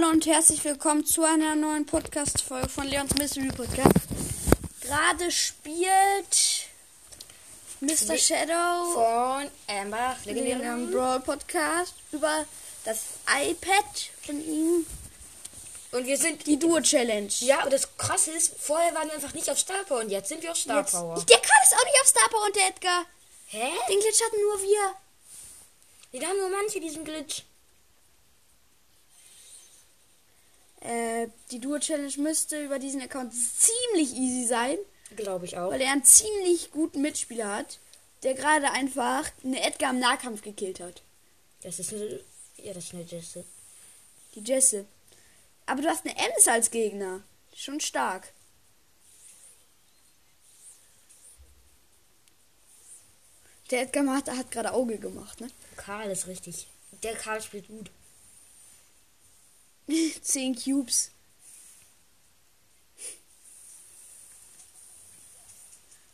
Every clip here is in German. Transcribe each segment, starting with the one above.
Hallo und herzlich willkommen zu einer neuen Podcast-Folge von Leons Mystery Podcast. Gerade spielt Mr. Shadow Von Amber, legendären Brawl Podcast über das iPad von ihm. Und wir sind. Die Duo Challenge. Ja, aber das krasse ist, vorher waren wir einfach nicht auf Star Power und jetzt sind wir auf Star Jetzt, Power. der kann es auch nicht auf Star Power und der Edgar. Hä? Den Glitch hatten nur wir. Die haben nur manche diesen Glitch. Äh, die Duo Challenge müsste über diesen Account ziemlich easy sein, Glaube ich auch. weil er einen ziemlich guten Mitspieler hat, der gerade einfach eine Edgar im Nahkampf gekillt hat. Das ist eine. Ja, das ist eine Jesse. Die Jesse. Aber du hast eine Ems als Gegner. Schon stark. Der Edgar hat, hat gerade Auge gemacht, ne? Karl ist richtig. Der Karl spielt gut. 10 Cubes.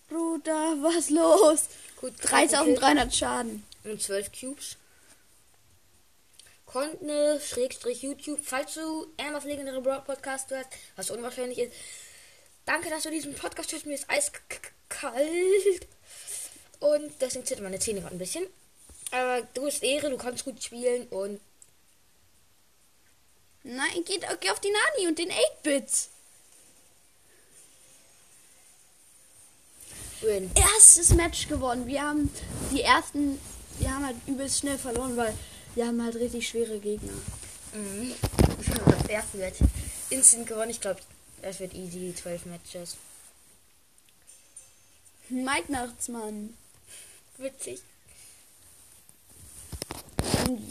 Bruder, was los? Gut, 3300 Schaden. Und 12 Cubes. Kontne, Schrägstrich YouTube. Falls du Ambers legendäre Broad Podcast hörst, was unwahrscheinlich ist. Danke, dass du diesen Podcast hörst. Mir ist eiskalt. Und deswegen zittern meine Zähne gerade ein bisschen. Aber du bist Ehre, du kannst gut spielen und Nein, geht geh auf die Nani und den 8-Bits. win. Erstes Match gewonnen. Wir haben die ersten, wir haben halt übelst schnell verloren, weil wir haben halt richtig schwere Gegner. Mhm. Das erste Match. Instant gewonnen. Ich glaube, das wird easy, die 12 Matches. Mike Nachtsmann. Witzig.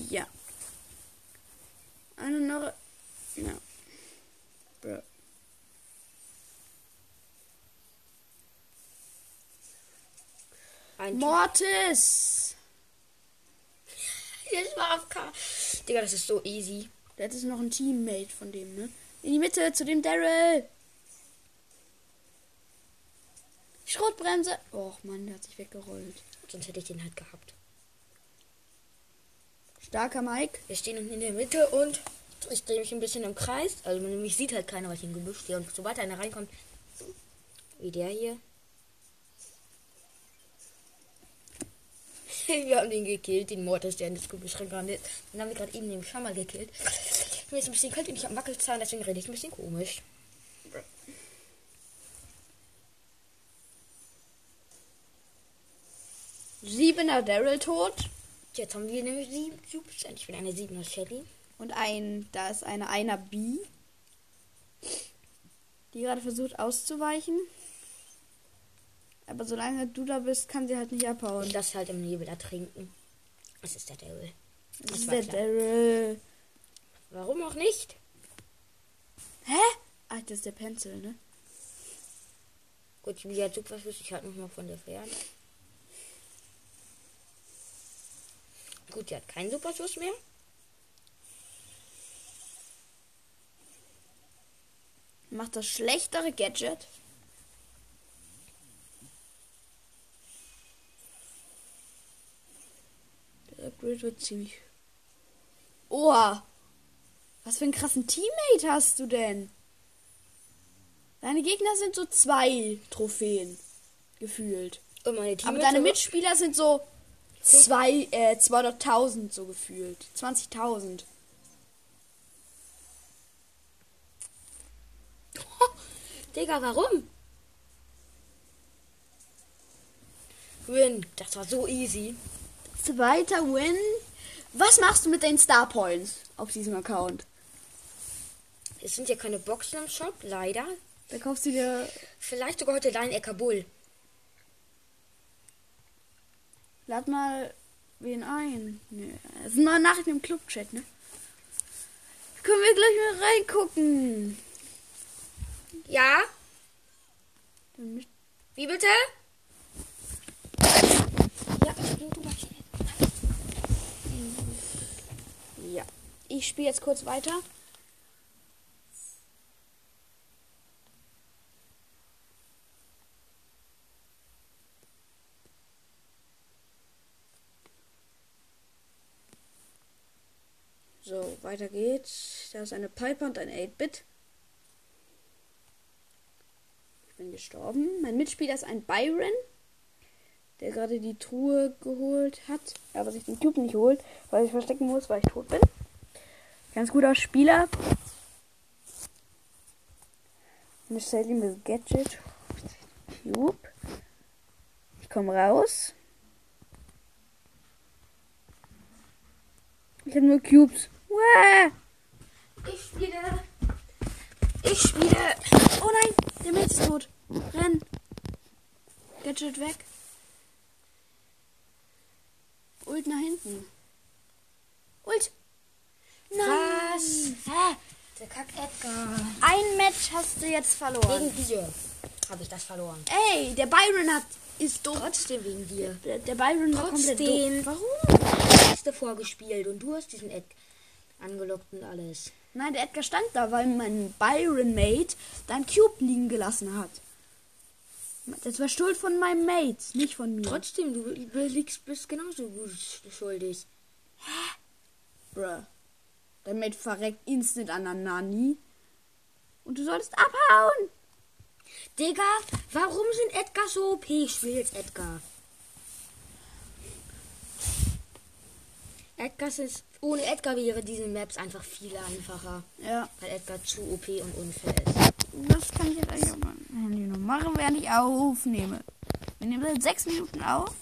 Ja. Eine noch. Ja. Bro. Ein Mortis! Jetzt war auf K. Digga, das ist so easy. Das ist noch ein Teammate von dem, ne? In die Mitte zu dem Daryl! Schrotbremse! Och Mann, der hat sich weggerollt. Sonst hätte ich den halt gehabt. Starker Mike. Wir stehen in der Mitte und ich drehe mich ein bisschen im Kreis. Also mich sieht halt keiner, weil ich im Gebüsch stehe. Und sobald einer reinkommt, wie der hier. wir haben den gekillt, den Mortis, der in das Gebüsch reingerannt ist. Den haben wir gerade eben den Schammer gekillt. Mir ist ein bisschen kalt und ich habe Wackelzahn, deswegen rede ich ein bisschen komisch. Siebener Daryl tot. Jetzt haben wir nämlich sieben Cubes. Ich bin eine siebener Shelly. Und ein, da ist eine einer B, die gerade versucht auszuweichen. Aber solange du da bist, kann sie halt nicht abhauen. Und das halt im Nebel ertrinken. Das ist der Devil. Das Das ist der. Daryl. Warum auch nicht? Hä? Ah, das ist der Pencil, ne? Gut, wie hat Superschuss? Ich halt noch mal von der Ferne. Gut, die hat keinen Superschuss mehr. Macht das schlechtere Gadget. Der Upgrade wird ziemlich. Oha! Was für einen krassen Teammate hast du denn? Deine Gegner sind so zwei Trophäen. Gefühlt. Aber deine Mitspieler sind so zwei, äh, 200.000 so gefühlt. 20.000. Digga, warum? Win. Das war so easy. Zweiter Win. Was machst du mit den Star Points auf diesem Account? Es sind ja keine Boxen im Shop, leider. Da kaufst du dir. Vielleicht sogar heute dein Ekabul. Lad mal wen ein. Nee. Das sind neue Nachrichten im Clubchat, ne? Können wir gleich mal reingucken. Ja? Wie bitte? Ja. Ja. Ich spiele jetzt kurz weiter. So. weiter geht's. Da ist eine Piper und ein 8-Bit. Ich bin gestorben. Mein Mitspieler ist ein Byron, der gerade die Truhe geholt hat, aber sich den Cube nicht holt, weil ich verstecken muss, weil ich tot bin. Ganz guter Spieler. Und ich stelle Gadget. Cube. Ich komme raus. Ich habe nur Cubes. Uah! Ich spiele. Ich spiele. Oh nein, der Mädchen ist tot. Renn. Gadget weg. Ult nach hinten. Ult. Nein. Was? Hä? Der Kack Edgar. Ein Match hast du jetzt verloren. Wegen dir habe ich das verloren. Ey, der Byron hat ist dumm. Trotzdem wegen dir. Der, der Byron war komplett Trotzdem. dumm. Warum? Hast du vorgespielt und du hast diesen Ed angelockt und alles. Nein, der Edgar stand da, weil mein Byron Mate dein Cube liegen gelassen hat. Das war Schuld von meinem Mate, nicht von mir. Trotzdem, du liegst bist genauso gut schuldig. Bruh. Dein Mate verreckt instant an der Nani. Und du solltest abhauen. Digga, warum sind Edgar so OP? Ich spiele jetzt Edgar. Edgar ist. Ohne Edgar wäre diese Maps einfach viel einfacher. Ja. Weil Edgar zu OP und unfair ist. Das kann ich jetzt eigentlich auf meinem Handy noch machen, während ich aufnehme. Wir nehmen seit sechs Minuten auf.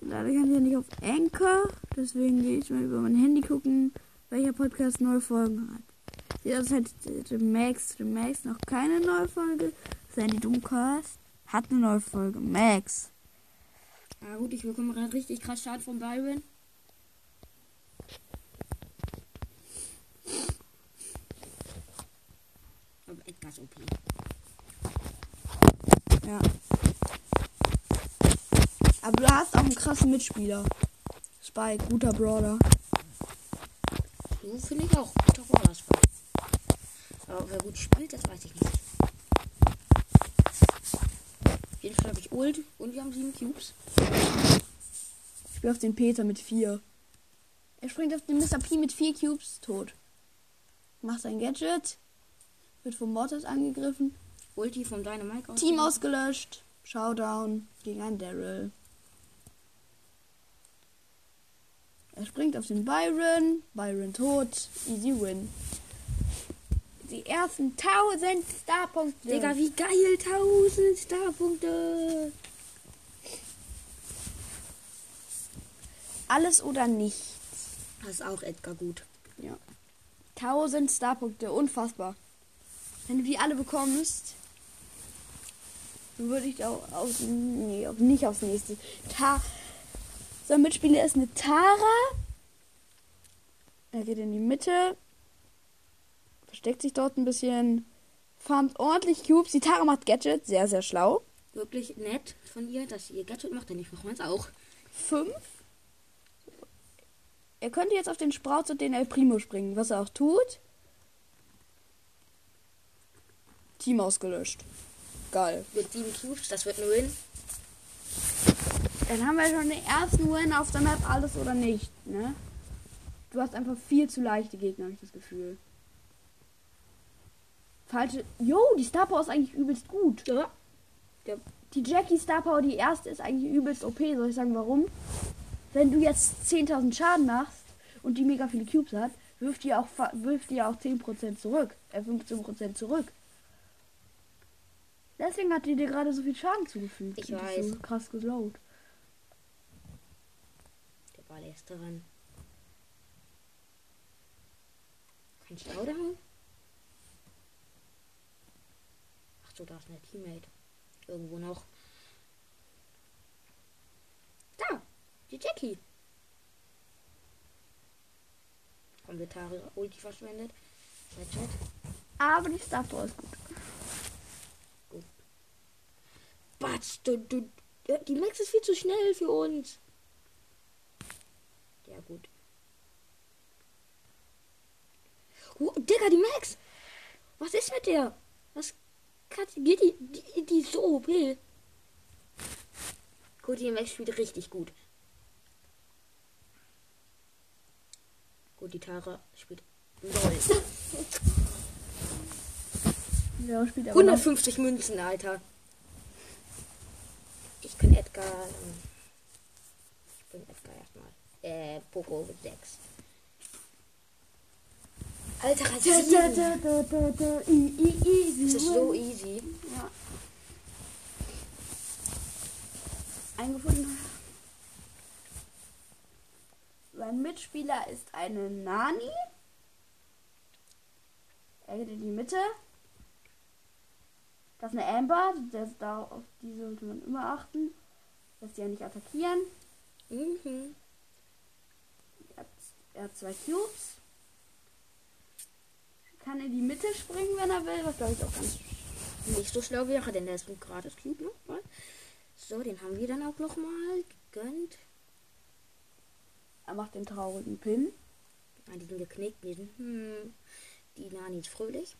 Leider kann ich ja nicht auf Anchor. Deswegen gehe ich mal über mein Handy gucken, welcher Podcast neue Folgen hat. Jetzt hat der Max, der Max noch keine neue Folge. Sandy Dummcast hat eine neue Folge. Max. Na gut, ich bekomme gerade richtig krass Schaden von Byron. Ist OP. Ja. Aber du hast auch einen krassen Mitspieler. Spike, guter Brawler. Du finde ich auch. Guter Rollersport. Aber wer gut spielt, das weiß ich nicht. Auf jeden Fall habe ich Ult und wir haben sieben Cubes. Ich spiele auf den Peter mit vier. Er springt auf den Mr. P mit vier Cubes, tot. Macht sein Gadget. Wird vom Mortis angegriffen. Ulti von Dynamite aus. Team ausgelöscht. Showdown gegen einen Daryl. Er springt auf den Byron. Byron tot. Easy win. Die ersten 1000 Starpunkte. Digga, wie geil. 1000 Starpunkte. Alles oder nichts. Das ist auch Edgar gut. Ja. 1000 Starpunkte, unfassbar. Wenn du die alle bekommst, dann würde ich auch auf, nee, auf, nicht aufs nächste. Ta Sein Mitspieler ist eine Tara. Er geht in die Mitte. Versteckt sich dort ein bisschen. Farmt ordentlich Cubes. Die Tara macht Gadget. Sehr, sehr schlau. Wirklich nett von ihr, dass ihr Gadget macht, denn ich mache meins auch. Fünf. Er könnte jetzt auf den Sprout und den El Primo springen, was er auch tut. Team ausgelöscht. Geil. Mit sieben Cubes, das wird ein Win. Dann haben wir schon den ersten Win auf der Map, alles oder nicht, ne? Du hast einfach viel zu leichte Gegner, habe ich das Gefühl. Falsche. Jo, die Star Power ist eigentlich übelst gut. Ja. Die Jackie Star Power, die erste, ist eigentlich übelst OP. Soll ich sagen, warum? Wenn du jetzt 10.000 Schaden machst und die mega viele Cubes hat, wirft die auch, wirft die auch 10% zurück. Äh, 15% zurück. Deswegen hat die dir gerade so viel Schaden zugefügt. Ich Und weiß. So krass geslowt. Der Ball ist dran. Kein Showdown? Ach so, da ist ein Teammate. Irgendwo noch. Da! Die Jackie! Kommentare Ulti verschwendet. Aber die Star ist gut. Batsch, du, du, die Max ist viel zu schnell für uns. Ja, gut. Oh, Digga, die Max! Was ist mit der? Was kann die, die, die, die so OP. Gut, die Max spielt richtig gut. Gut, die Tara spielt LOL. Ja, spielt aber noch. 150 Münzen, Alter. Ich bin Edgar. ähm, Ich bin Edgar erstmal. Äh, Poco mit 6. Alter, Da, rasieren. da, da, da, da, da, i, i, easy Das ist so easy. Ja. Eingefunden. Sein Mitspieler ist eine Nani. Er geht in die Mitte. Das ist eine Amber. Das, da, auf die sollte man immer achten. Dass die ja nicht attackieren. Mhm. Er hat, er hat zwei Cubes. Kann in die Mitte springen, wenn er will. Was glaube ich auch ganz Nicht so schlau wäre, denn der ist ein gratis Cube nochmal. So, den haben wir dann auch nochmal gegönnt. Er macht den traurigen Pin. Ah, die sind geknickt, die sind, hm, die Nani ist fröhlich.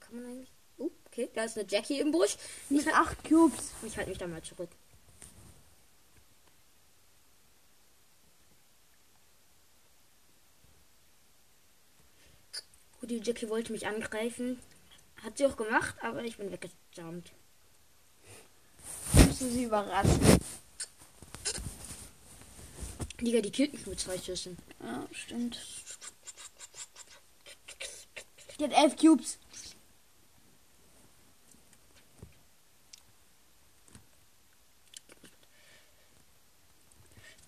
Kann man eigentlich, oh, okay, da ist eine Jackie im Busch. Mit acht Cubes. Ich halte mich da mal zurück. Gut, die Jackie wollte mich angreifen. Hat sie auch gemacht, aber ich bin weggejumpt. Du sie überraschen. Digga, die killt mich mit zwei Schüssen. Ja, stimmt. Die hat elf Cubes.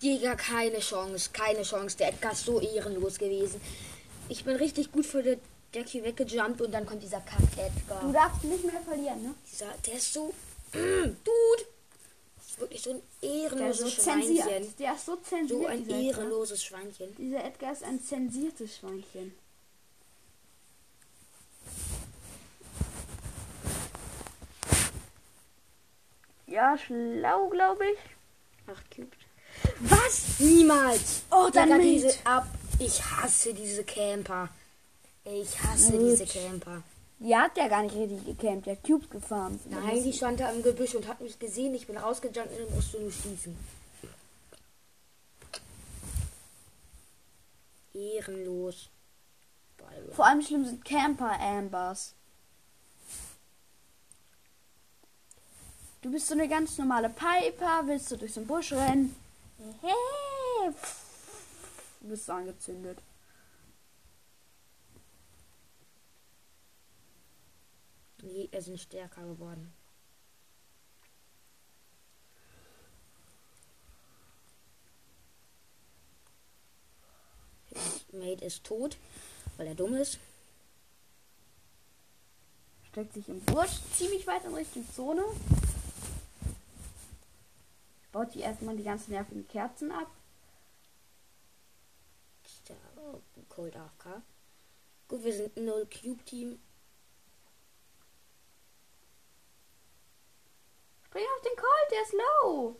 Digga, keine Chance, keine Chance. Der Edgar ist so ehrenlos gewesen. Ich bin richtig gut für der Jackie weggejumpt und dann kommt dieser Kack Du Edgar. darfst nicht mehr verlieren, ne? Dieser, der ist so. Dude! Das ist wirklich so ein ehrenloses so Schweinchen. zensiert. Der ist so zensiert. So ein dieser Edgar. ehrenloses Schweinchen. Dieser Edgar ist ein zensiertes Schweinchen. Ja, schlau, glaube ich. Acht Cubes. Was? Niemals! Oh, dann mit. diese ab. Ich hasse diese Camper. Ich hasse Gut. diese Camper. Die hat ja gar nicht richtig gecampt. Die hat Cubes gefarmt. Nein, die stand da im Gebüsch und hat mich gesehen. Ich bin rausgejumpt und dann musst du nur schießen. Ehrenlos. Vor allem schlimm sind Camper-Ambers. Du bist so eine ganz normale Piper, willst du durch so einen Busch rennen. Hey, du bist so angezündet. Die äh, sind stärker geworden. Mate ist tot, weil er dumm ist. Steckt sich im Busch ziemlich weit in Richtung Zone baut sie erstmal die ganzen nervigen Kerzen ab. Ja, oh, Cold AFK. Gut, wir sind ein no Cube Team. Spring auf den Cold, der ist low.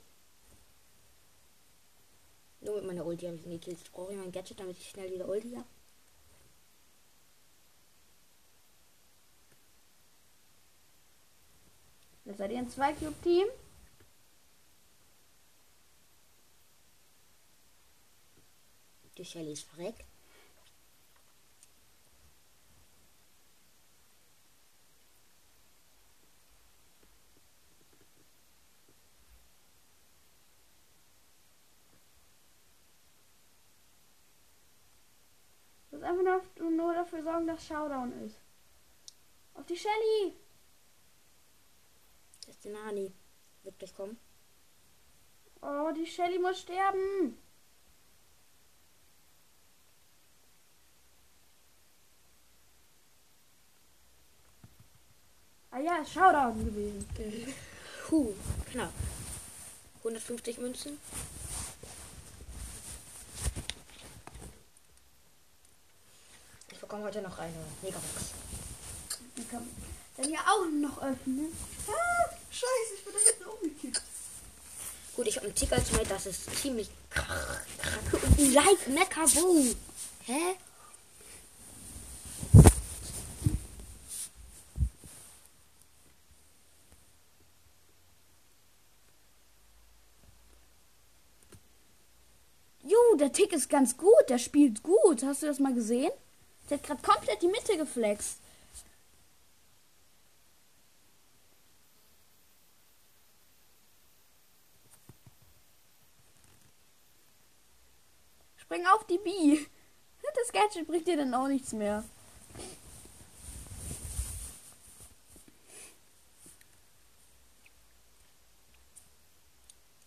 Nur mit meiner Ulti habe ich ihn gekillt. Ich brauche mein Gadget, damit ich schnell wieder Ulti habe. Das seid ihr ein 2-Cube-Team. durch Shellys Verreck. Das einfach nur dafür sorgen, dass Showdown ist. Auf die Shelly! Das ist die Nani. Wird gleich kommen. Oh, die Shelly muss sterben! Ah ja, Showdown gewesen. Puh, knapp. 150 Münzen. Ich bekomme heute noch eine Megabox. Die kann dann ja auch noch öffnen. Ah, scheiße, ich bin da hinten umgekippt. Gut, ich habe einen Ticker zu mir, das ist ziemlich krach, krach. Und Mecha Bow. Hä? Jo, der Tick ist ganz gut. Der spielt gut. Hast du das mal gesehen? Der hat gerade komplett die Mitte geflext. Spring auf die B. Das Gadget bringt dir dann auch nichts mehr.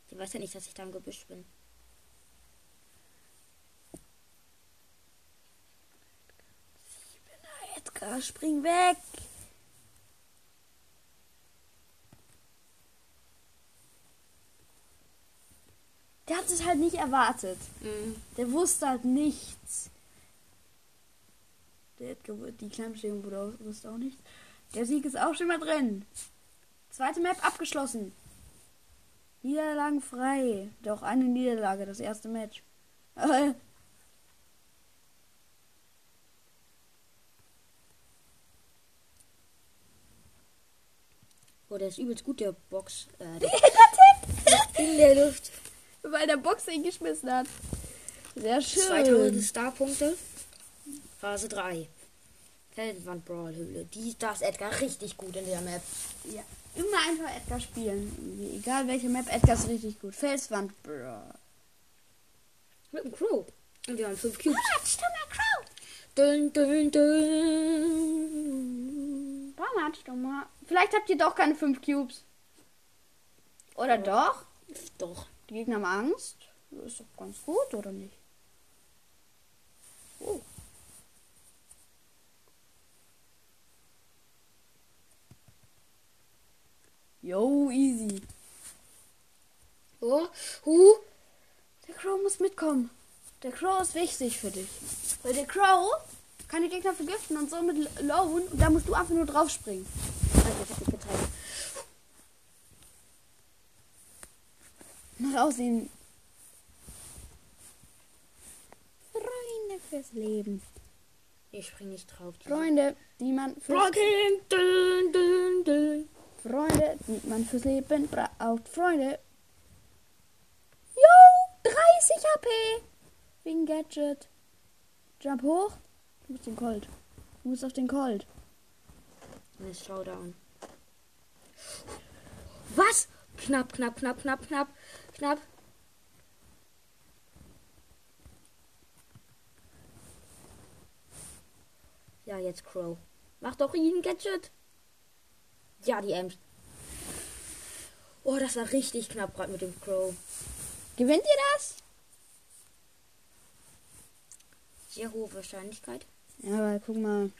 Ich weiß ja nicht, dass ich da im Gebüsch bin. Edgar, spring weg. Der hat es halt nicht erwartet. Mhm. Der wusste halt nichts. Der die wurde auch, wusste auch nichts. Der Sieg ist auch schon mal drin. Zweite Map abgeschlossen. Niederlagen frei. Doch eine Niederlage, das erste Match. Oh, der ist übelst gut, der Box. Äh, der in der Luft. weil der Box ihn geschmissen hat. Sehr schön. 2000 Starpunkte. Phase 3. Feldwand Brawlhöhle. Die, da ist Edgar richtig gut in der Map. Ja, immer einfach Edgar spielen. Egal welche Map, Edgar ist richtig gut. Felswand, bro. Mit dem Crow. Und wir haben 5 Cubes. Dummer Crow. Dun, dun, dun. Warum Matsch, dummer? Vielleicht habt ihr doch keine 5 Cubes. Oder doch? Doch. Die Gegner haben Angst. Das ist doch ganz gut, oder nicht? Oh. Yo, easy. Oh, hu. Der Crow muss mitkommen. Der Crow ist wichtig für dich. Weil der Crow kann die Gegner vergiften und somit lowen und da musst du einfach nur drauf springen. Alter, ich hab mich geteilt. Mach aussehen. Freunde fürs Leben. Ich spring nicht drauf. Freunde, die man fürs, dun. Freunde, die man fürs Leben braucht. Freunde. Yo, 30 HP. Wegen Gadget. Jump hoch. Du musst den Colt. Du musst auf den Colt. Jetzt Showdown. Was? Knapp, knapp, knapp, knapp, knapp, knapp. Ja, jetzt Crow. Mach doch ihn, Gadget. Ja, die Ems. Oh, das war richtig knapp gerade mit dem Crow. Gewinnt ihr das? Sehr hohe Wahrscheinlichkeit. Ja, aber guck mal.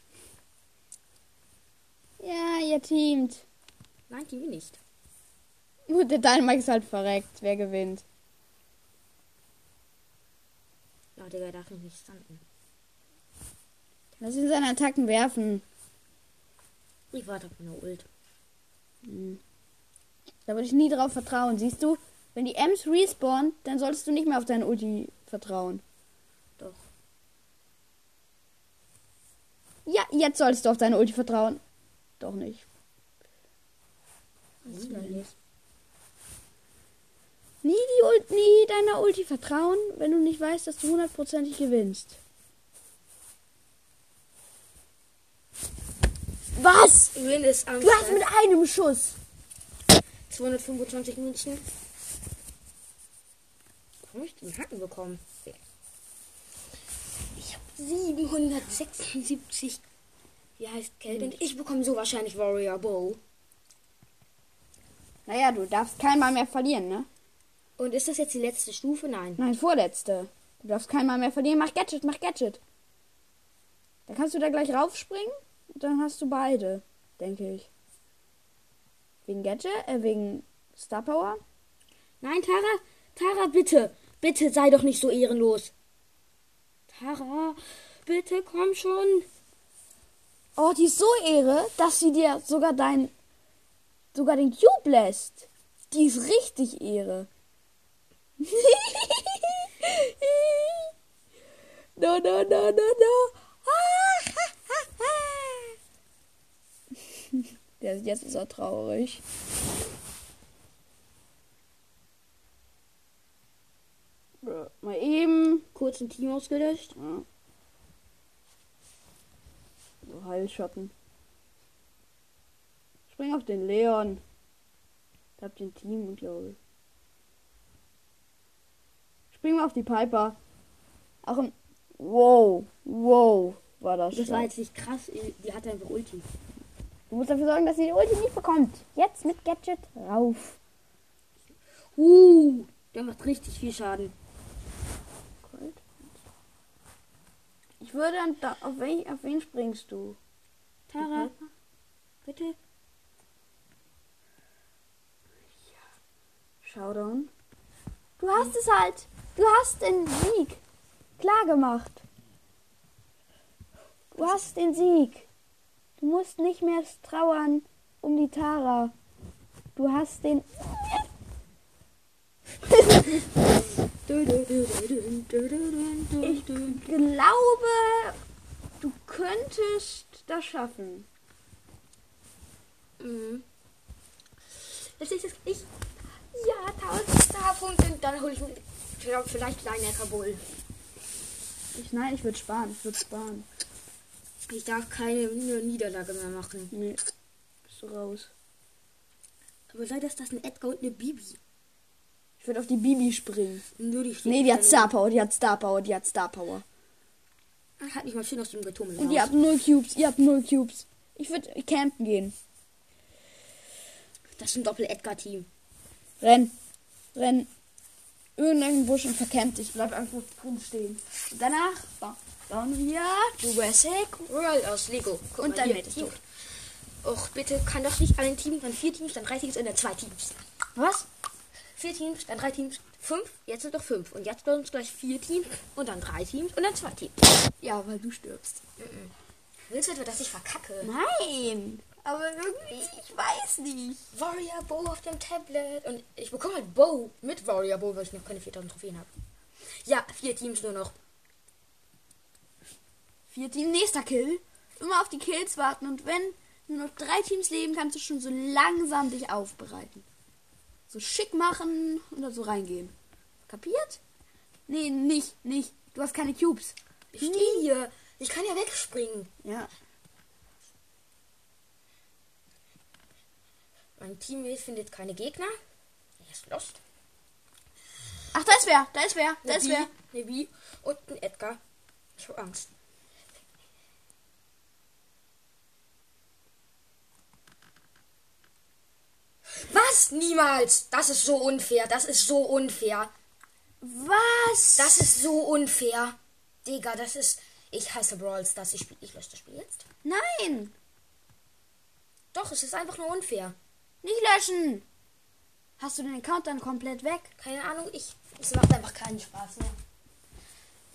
Ja, ihr teamt. Nein, die nicht. Gut, der Dynamite ist halt verreckt. Wer gewinnt? Ja, Digga, darf mich nicht standen. Lass ihn seine Attacken werfen. Ich warte auf meine Ult. Da würde ich nie drauf vertrauen. Siehst du, wenn die Ems respawnen, dann solltest du nicht mehr auf deine Ulti vertrauen. Doch. Ja, jetzt solltest du auf deine Ulti vertrauen. Doch nicht. Was ist denn jetzt? Nie, die Ult nie deiner Ulti vertrauen, wenn du nicht weißt, dass du hundertprozentig gewinnst. Was? Win ist am Du hast mit einem Schuss. 225 Münzen. Warum habe ich den Hacken bekommen? Ich habe 776. Wie heißt? Und ich bekomme so wahrscheinlich Warrior Bow. Naja, du darfst keinmal mehr verlieren, ne? Und ist das jetzt die letzte Stufe? Nein. Nein, vorletzte. Du darfst keinmal mehr verlieren. Mach Gadget, mach Gadget. Dann kannst du da gleich raufspringen und dann hast du beide, denke ich. Wegen Gadget, äh, wegen Star Power. Nein, Tara, Tara, bitte. Bitte sei doch nicht so ehrenlos. Tara, bitte komm schon. Oh, die ist so Ehre, dass sie dir sogar dein, sogar den Cube lässt. Die ist richtig Ehre. no, no, no, no, no. Jetzt ist er traurig. Mal eben kurz ein Team ausgelöscht. Ja. Heilschatten. Spring auf den Leon. Habt ihr ein Team, glaube ich. Spring mal auf die Piper. Auch ein. Wow, wow, war das. Das war jetzt nicht krass. Die hatte einfach Ulti. Du musst dafür sorgen, dass sie die Ulti nicht bekommt. Jetzt mit Gadget rauf. Uh, der macht richtig viel Schaden. Ich würde dann da, auf, wen, auf wen springst du? Tara, bitte. Showdown. Du hast es halt. Du hast den Sieg. Klar gemacht. Du hast den Sieg. Du musst nicht mehr trauern um die Tara. Du hast den. Ich glaube, du könntest das schaffen. Mhm. Jetzt ist es ich. Ja, 1000 Starpunkte. Dann hole ich mir vielleicht kleiner Kabul. Ich, nein, ich würde sparen. Ich würde sparen. Ich darf keine Niederlage mehr machen. Nee. Bist du raus. Aber leider ist das ein Edgar und eine Bibi. Ich würde auf die Bibi springen. Nur die Nee, die hat Star Power, die hat Star Power, die hat Star Power. Hat nicht mal schön aus dem Getummel. Und ihr habt null Cubes, ihr habt null Cubes. Ich würde campen gehen. Das ist ein Doppel-Edgar-Team. Renn. Renn. Irgendeinen Busch und verkämmt dich. Bleib einfach drin stehen. Und danach ba bauen wir Jurassic. World aus Lego. Guck Und mal, hier Team. Och, bitte, kann doch nicht ein Team, dann vier Teams, dann drei Teams und dann zwei Teams. Was? Vier Teams, dann drei Teams, fünf, jetzt sind doch fünf. Und jetzt bei uns gleich vier Teams und dann drei Teams und dann zwei Teams. Ja, weil du stirbst. Willst du etwa, dass ich verkacke? Nein. Aber irgendwie, ich weiß nicht. Warrior Bow auf dem Tablet. Und ich bekomme halt Bow mit Warrior Bow, weil ich noch keine 4000 Trophäen habe. Ja, vier Teams nur noch. Vier Team, nächster Kill. Immer auf die Kills warten und wenn nur noch drei Teams leben, kannst du schon so langsam dich aufbereiten. So schick machen und dann so reingehen. Kapiert? Nee, nicht, nicht. Du hast keine Cubes. Ich stehe hier. Ich kann ja wegspringen. Ja. Mein Teammate findet keine Gegner. Er ist lost. Ach, da ist wer, da ist wer, da ist wer. Bee und ein Edgar. Ich habe Angst. Was? Niemals! Das ist so unfair. Das ist so unfair. Was? Das ist so unfair. Digga, das ist. Ich hasse Brawl Stars. Ich, spiel, ich lösche das Spiel jetzt. Nein, Doch, es ist einfach nur unfair. nicht löschen. Hast du den Account dann komplett weg? Keine Ahnung, ich. Es macht einfach keinen Spaß mehr.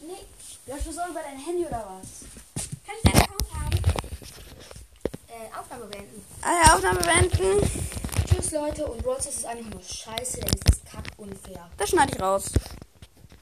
Nee. Lösche so über dein Handy oder was? Kann ich deinen Account haben? Äh, Aufnahme beenden. Ah ja, Aufnahme beenden. Tschüss, Leute. Und Stars ist einfach nur scheiße, denn es ist kack unfair. Das schneide ich raus.